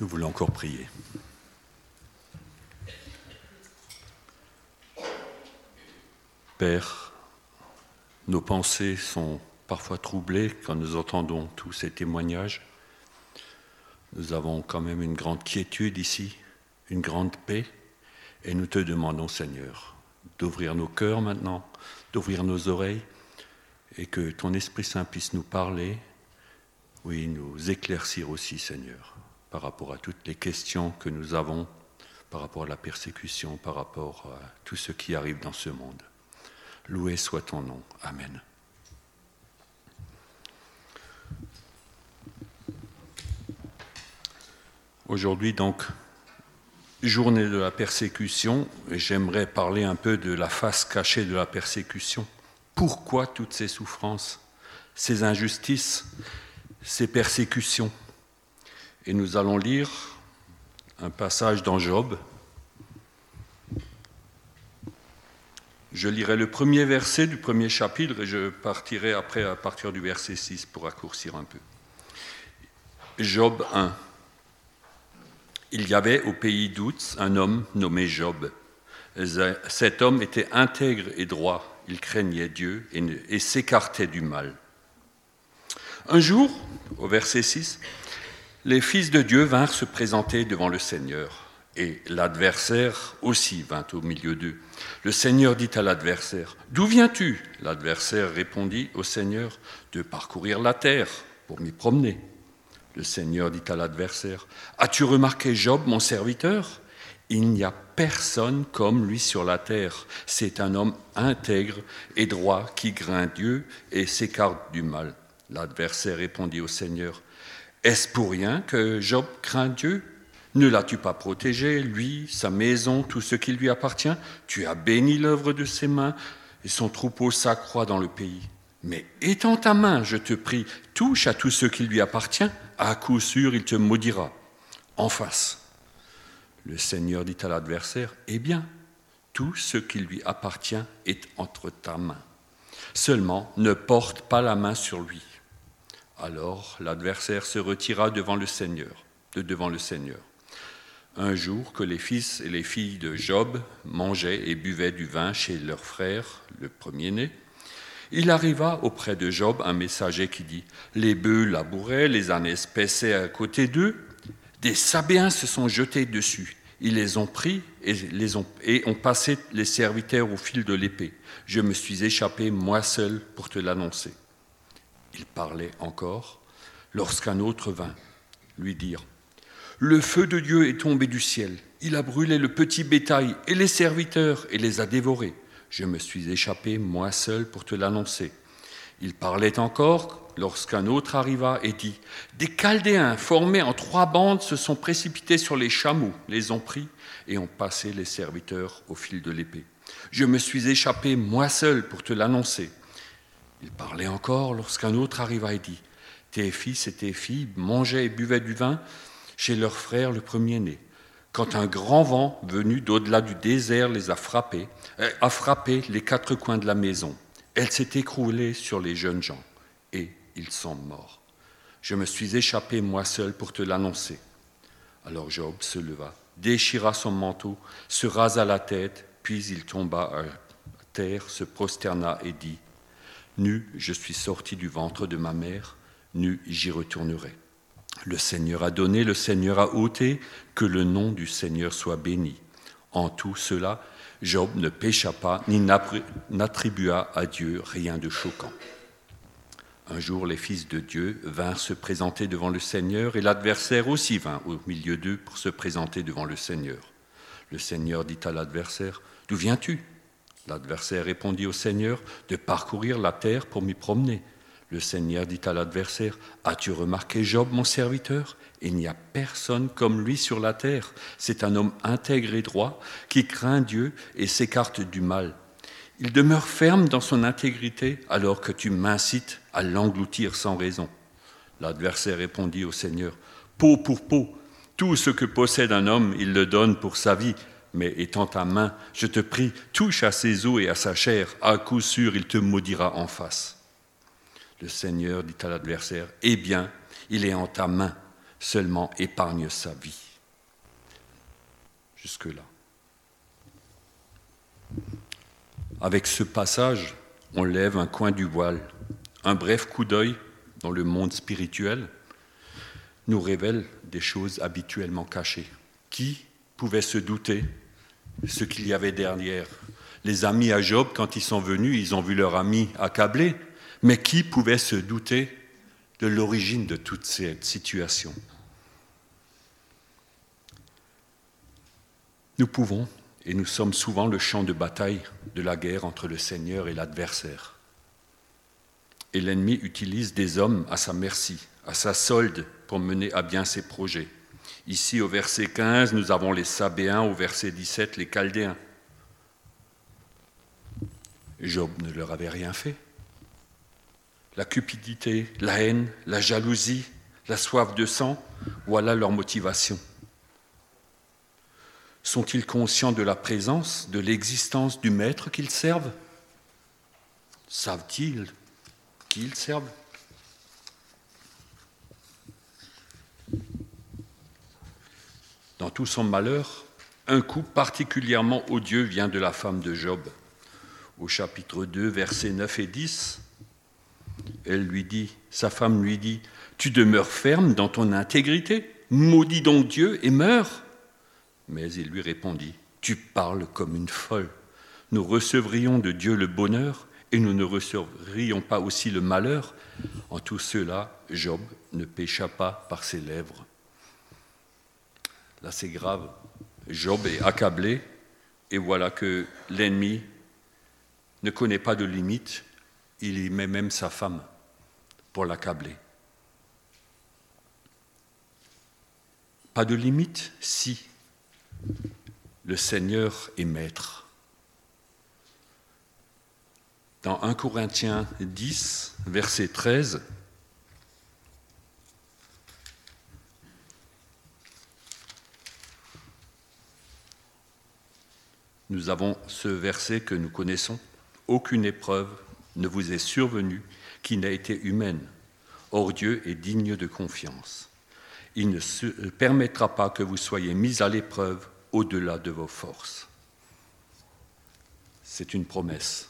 Nous voulons encore prier. Père, nos pensées sont parfois troublées quand nous entendons tous ces témoignages. Nous avons quand même une grande quiétude ici, une grande paix, et nous te demandons, Seigneur, d'ouvrir nos cœurs maintenant, d'ouvrir nos oreilles, et que ton Esprit Saint puisse nous parler, oui, nous éclaircir aussi, Seigneur par rapport à toutes les questions que nous avons, par rapport à la persécution, par rapport à tout ce qui arrive dans ce monde. Loué soit ton nom. Amen. Aujourd'hui, donc, journée de la persécution, j'aimerais parler un peu de la face cachée de la persécution. Pourquoi toutes ces souffrances, ces injustices, ces persécutions? Et nous allons lire un passage dans Job. Je lirai le premier verset du premier chapitre et je partirai après à partir du verset 6 pour raccourcir un peu. Job 1. Il y avait au pays d'Outz un homme nommé Job. Cet homme était intègre et droit, il craignait Dieu et, et s'écartait du mal. Un jour, au verset 6, les fils de Dieu vinrent se présenter devant le Seigneur, et l'adversaire aussi vint au milieu d'eux. Le Seigneur dit à l'adversaire, D'où viens-tu? L'adversaire répondit au Seigneur, De parcourir la terre pour m'y promener. Le Seigneur dit à l'adversaire, As-tu remarqué Job, mon serviteur? Il n'y a personne comme lui sur la terre. C'est un homme intègre et droit qui craint Dieu et s'écarte du mal. L'adversaire répondit au Seigneur, est-ce pour rien que Job craint Dieu? Ne l'as-tu pas protégé, lui, sa maison, tout ce qui lui appartient? Tu as béni l'œuvre de ses mains, et son troupeau s'accroît dans le pays. Mais étends ta main, je te prie, touche à tout ce qui lui appartient, à coup sûr il te maudira. En face. Le Seigneur dit à l'adversaire, Eh bien, tout ce qui lui appartient est entre ta main. Seulement, ne porte pas la main sur lui. Alors l'adversaire se retira devant le Seigneur, de devant le Seigneur. Un jour que les fils et les filles de Job mangeaient et buvaient du vin chez leur frère, le premier-né, il arriva auprès de Job un messager qui dit Les bœufs labouraient, les ânes paissaient à côté d'eux, des Sabéens se sont jetés dessus. Ils les ont pris et, ont passé les serviteurs au fil de l'épée. Je me suis échappé moi seul pour te l'annoncer. Il parlait encore lorsqu'un autre vint lui dire Le feu de Dieu est tombé du ciel, il a brûlé le petit bétail et les serviteurs et les a dévorés. Je me suis échappé moi seul pour te l'annoncer. Il parlait encore lorsqu'un autre arriva et dit Des Chaldéens formés en trois bandes se sont précipités sur les chameaux, les ont pris et ont passé les serviteurs au fil de l'épée. Je me suis échappé moi seul pour te l'annoncer. Il parlait encore lorsqu'un autre arriva et dit Tes fils et tes filles mangeaient et buvaient du vin chez leur frère le premier-né. Quand un grand vent venu d'au-delà du désert les a frappés, euh, a frappé les quatre coins de la maison. Elle s'est écroulée sur les jeunes gens et ils sont morts. Je me suis échappé moi seul pour te l'annoncer. Alors Job se leva, déchira son manteau, se rasa la tête, puis il tomba à terre, se prosterna et dit Nu, je suis sorti du ventre de ma mère, nu, j'y retournerai. Le Seigneur a donné, le Seigneur a ôté, que le nom du Seigneur soit béni. En tout cela, Job ne pécha pas, ni n'attribua à Dieu rien de choquant. Un jour, les fils de Dieu vinrent se présenter devant le Seigneur, et l'adversaire aussi vint au milieu d'eux pour se présenter devant le Seigneur. Le Seigneur dit à l'adversaire, D'où viens-tu? L'adversaire répondit au Seigneur de parcourir la terre pour m'y promener. Le Seigneur dit à l'adversaire, As-tu remarqué Job, mon serviteur? Il n'y a personne comme lui sur la terre. C'est un homme intègre et droit qui craint Dieu et s'écarte du mal. Il demeure ferme dans son intégrité alors que tu m'incites à l'engloutir sans raison. L'adversaire répondit au Seigneur, Peau pour peau, tout ce que possède un homme, il le donne pour sa vie mais étant ta main, je te prie, touche à ses os et à sa chair, à coup sûr il te maudira en face. Le Seigneur dit à l'adversaire, Eh bien, il est en ta main, seulement épargne sa vie. Jusque-là. Avec ce passage, on lève un coin du voile. Un bref coup d'œil dans le monde spirituel nous révèle des choses habituellement cachées. Qui pouvait se douter ce qu'il y avait derrière Les amis à Job, quand ils sont venus, ils ont vu leur ami accablé, mais qui pouvait se douter de l'origine de toute cette situation? Nous pouvons, et nous sommes souvent le champ de bataille de la guerre entre le Seigneur et l'adversaire. Et l'ennemi utilise des hommes à sa merci, à sa solde, pour mener à bien ses projets. Ici, au verset 15, nous avons les Sabéens, au verset 17, les Chaldéens. Job ne leur avait rien fait. La cupidité, la haine, la jalousie, la soif de sang, voilà leur motivation. Sont-ils conscients de la présence, de l'existence du maître qu'ils servent? Savent-ils qui ils servent? Son malheur, un coup particulièrement odieux vient de la femme de Job. Au chapitre 2, versets 9 et 10, elle lui dit, sa femme lui dit, Tu demeures ferme dans ton intégrité, maudis donc Dieu et meurs. Mais il lui répondit, Tu parles comme une folle. Nous recevrions de Dieu le bonheur et nous ne recevrions pas aussi le malheur. En tout cela, Job ne pécha pas par ses lèvres. Là, c'est grave. Job est accablé et voilà que l'ennemi ne connaît pas de limite. Il y met même sa femme pour l'accabler. Pas de limite si le Seigneur est maître. Dans 1 Corinthiens 10, verset 13, nous avons ce verset que nous connaissons. Aucune épreuve ne vous est survenue qui n'a été humaine. Or Dieu est digne de confiance. Il ne permettra pas que vous soyez mis à l'épreuve au-delà de vos forces. C'est une promesse.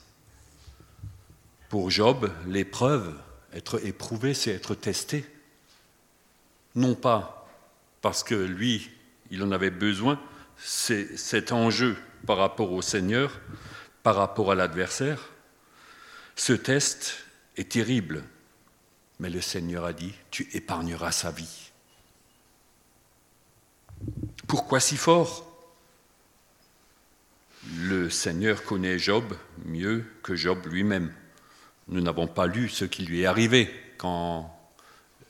Pour Job, l'épreuve, être éprouvé, c'est être testé. Non pas parce que lui, il en avait besoin, c'est cet enjeu par rapport au Seigneur, par rapport à l'adversaire. Ce test est terrible, mais le Seigneur a dit, tu épargneras sa vie. Pourquoi si fort? Le Seigneur connaît Job mieux que Job lui-même. Nous n'avons pas lu ce qui lui est arrivé quand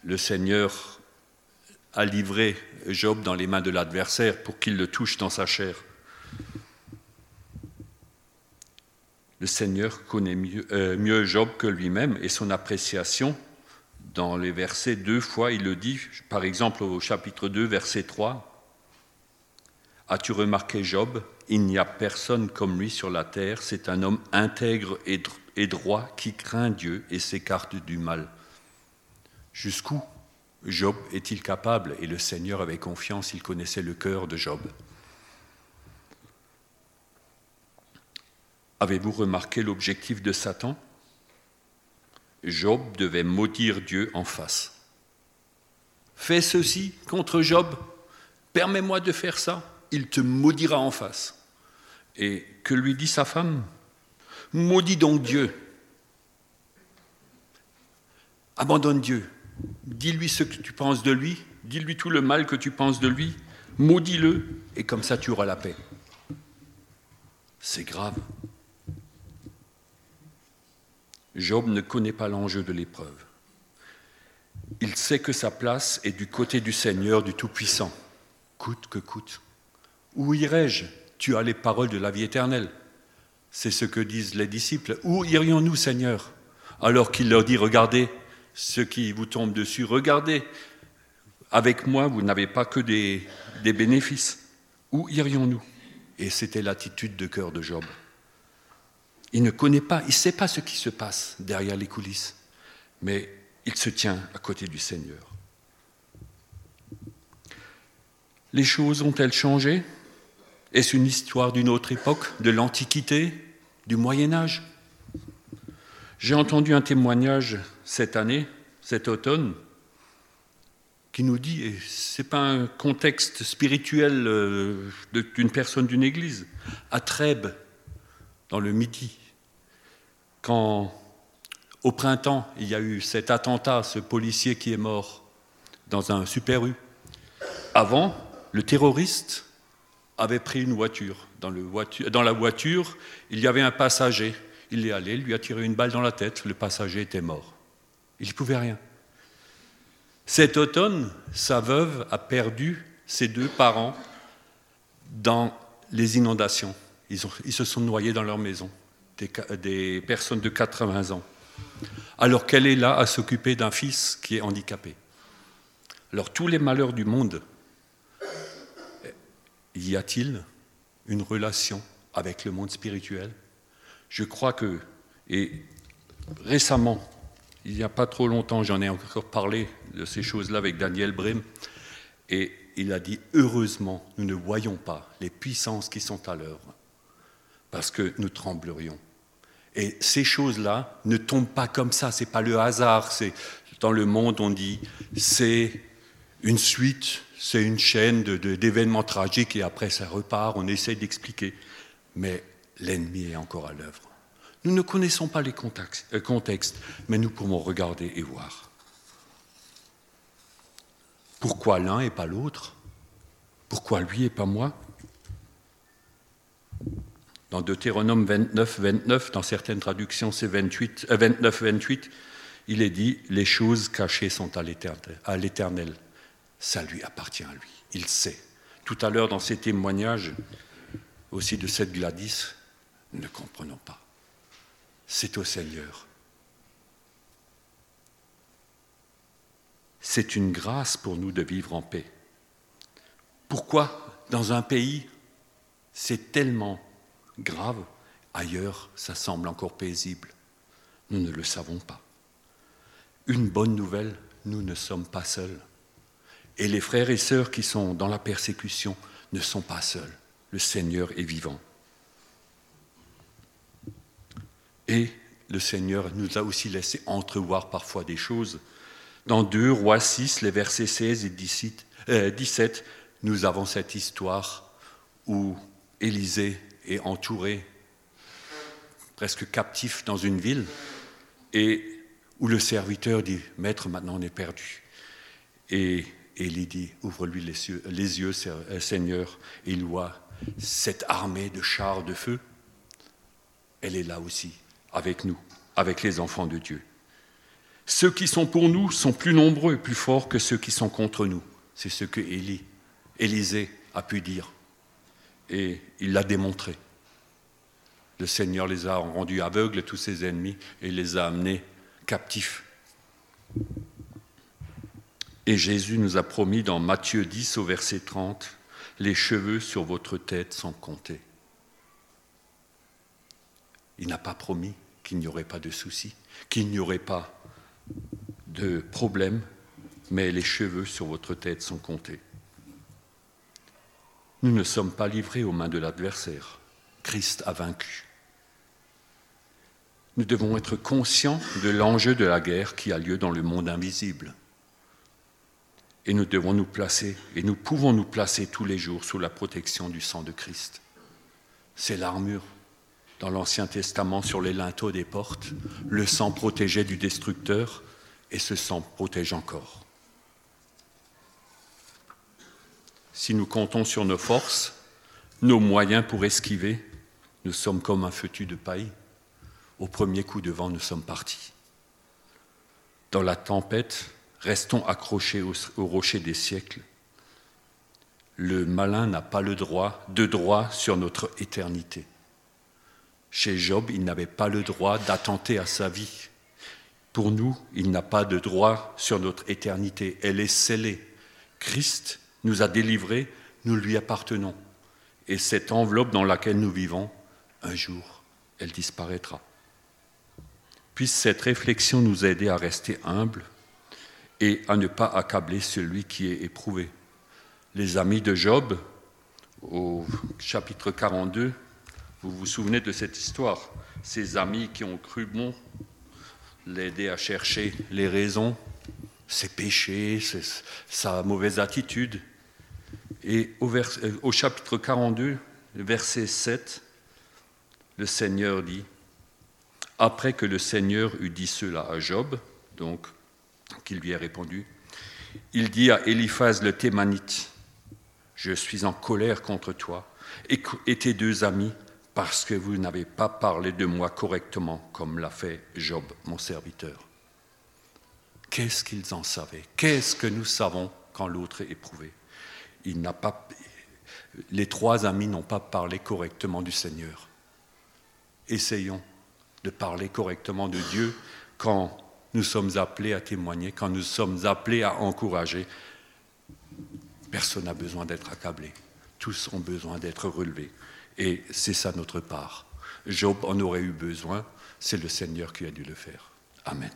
le Seigneur a livré Job dans les mains de l'adversaire pour qu'il le touche dans sa chair. Le Seigneur connaît euh, mieux, Job que lui-même et son appréciation. Dans les versets, deux fois, il le dit, par exemple au chapitre 2, verset 3. As-tu remarqué Job? Il n'y a personne comme lui sur la terre. C'est un homme intègre et droit qui craint Dieu et s'écarte du mal. Jusqu'où Job est-il capable? Et le Seigneur avait confiance, il connaissait le cœur de Job. Avez-vous remarqué l'objectif de Satan? Job devait maudire Dieu en face. Fais ceci contre Job, permets-moi de faire ça, il te maudira en face. Et que lui dit sa femme? Maudis donc Dieu. Abandonne Dieu. Dis-lui ce que tu penses de lui, dis-lui tout le mal que tu penses de lui, maudis-le, et comme ça tu auras la paix. C'est grave. Job ne connaît pas l'enjeu de l'épreuve. Il sait que sa place est du côté du Seigneur, du Tout-Puissant, coûte que coûte. Où irai-je? Tu as les paroles de la vie éternelle. C'est ce que disent les disciples. Où irions-nous, Seigneur? Alors qu'il leur dit, regardez ce qui vous tombe dessus, regardez, avec moi, vous n'avez pas que des, des bénéfices. Où irions-nous? Et c'était l'attitude de cœur de Job. Il ne connaît pas, il ne sait pas ce qui se passe derrière les coulisses, mais il se tient à côté du Seigneur. Les choses ont-elles changé? Est-ce une histoire d'une autre époque, de l'Antiquité, du Moyen Âge? J'ai entendu un témoignage cette année, cet automne, qui nous dit, et ce n'est pas un contexte spirituel euh, d'une personne d'une église, à Trèbes, dans le Midi, quand au printemps il y a eu cet attentat, ce policier qui est mort dans un super U. Avant, le terroriste avait pris une voiture. Dans, dans la voiture, il y avait un passager. Il est allé, lui a tiré une balle dans la tête, le passager était mort. Il ne pouvait rien. Cet automne, sa veuve a perdu ses deux parents dans les inondations. Ils, se sont noyés dans leur maison, des, personnes de 80 ans, alors qu'elle est là à s'occuper d'un fils qui est handicapé. Alors tous les malheurs du monde, y a-t-il une relation avec le monde spirituel? Je crois que, et récemment, il n'y a pas trop longtemps, j'en ai encore parlé de ces choses-là avec Daniel Brim, et il a dit, heureusement, nous ne voyons pas les puissances qui sont à l'œuvre, parce que nous tremblerions. Et ces choses-là ne tombent pas comme ça, c'est pas le hasard, dans le monde on dit c'est une suite, c'est une chaîne d'événements tragiques et après ça repart, on essaie d'expliquer, mais l'ennemi est encore à l'œuvre. Nous ne connaissons pas les euh, contextes, mais nous pouvons regarder et voir. Pourquoi l'un et pas l'autre? Pourquoi lui et pas moi? Dans Deutéronome 29, 29, dans certaines traductions c'est 28, 29, 28, il est dit Les choses cachées sont à l'Éternel. Ça lui appartient à lui. Il sait. Tout à l'heure, dans ses témoignages, aussi de cette Gladys, ne comprenons pas c'est au Seigneur. C'est une grâce pour nous de vivre en paix. Pourquoi dans un pays c'est tellement grave, ailleurs ça semble encore paisible Nous ne le savons pas. Une bonne nouvelle, nous ne sommes pas seuls. Et les frères et sœurs qui sont dans la persécution ne sont pas seuls. Le Seigneur est vivant. Et le Seigneur nous a aussi laissé entrevoir parfois des choses. Dans 2 Rois 6, les versets 16 et 17, euh, nous avons cette histoire où Élisée est entouré, presque captif dans une ville, et où le serviteur dit, Maître, maintenant on est perdu. Et Élie dit, ouvre-lui les yeux, les yeux, euh, Seigneur, et il voit cette armée de chars de feu. Elle est là aussi avec nous, avec les enfants de Dieu. Ceux qui sont pour nous sont plus nombreux et plus forts que ceux qui sont contre nous. C'est ce que Élie, Élisée a pu dire. Et il l'a démontré. Le Seigneur les a rendus aveugles, tous ses ennemis, et les a amenés captifs. Et Jésus nous a promis dans Matthieu 10 au verset 30, les cheveux sur votre tête sont comptés. Il n'a pas promis qu'il n'y aurait pas de soucis, qu'il n'y aurait pas de problème, mais les cheveux sur votre tête sont comptés. Nous ne sommes pas livrés aux mains de l'adversaire. Christ a vaincu. Nous devons être conscients de l'enjeu de la guerre qui a lieu dans le monde invisible. Et nous devons nous placer, et nous pouvons nous placer tous les jours sous la protection du sang de Christ. C'est l'armure dans l'Ancien Testament sur les linteaux des portes, le sang protégeait du destructeur et ce sang protège encore. Si nous comptons sur nos forces, nos moyens pour esquiver, nous sommes comme un feutu de paille. Au premier coup de vent, nous sommes partis. Dans la tempête, restons accrochés au, rocher des siècles. Le malin n'a pas le droit, de droit sur notre éternité. Chez Job, il n'avait pas le droit d'attenter à sa vie. Pour nous, il n'a pas de droit sur notre éternité. Elle est scellée. Christ nous a délivrés, nous lui appartenons. Et cette enveloppe dans laquelle nous vivons, un jour, elle disparaîtra. Puisse cette réflexion nous aider à rester humbles et à ne pas accabler celui qui est éprouvé. les amis de Job, au chapitre 42, vous vous souvenez de cette histoire. Ces amis qui ont cru bon l'aider à chercher les raisons, ses péchés, sa mauvaise attitude. Et au, au chapitre 42, verset 7, le Seigneur dit, après que le Seigneur eut dit cela à Job, donc qui lui a répondu, il dit à Eliphaz le Thémanite, je suis en colère contre toi et tes deux amis parce que vous n'avez pas parlé de moi correctement comme l'a fait Job, mon serviteur. Qu'est-ce qu'ils en savaient? Qu'est-ce que nous savons quand l'autre est éprouvé Les trois amis n'ont pas parlé correctement du Seigneur. Essayons de parler correctement de Dieu quand nous sommes appelés à témoigner, quand nous sommes appelés à encourager. Personne n'a besoin d'être accablé. Tous ont besoin d'être relevés. Et c'est ça notre part. Job en aurait eu besoin. C'est le Seigneur qui a dû le faire. Amen.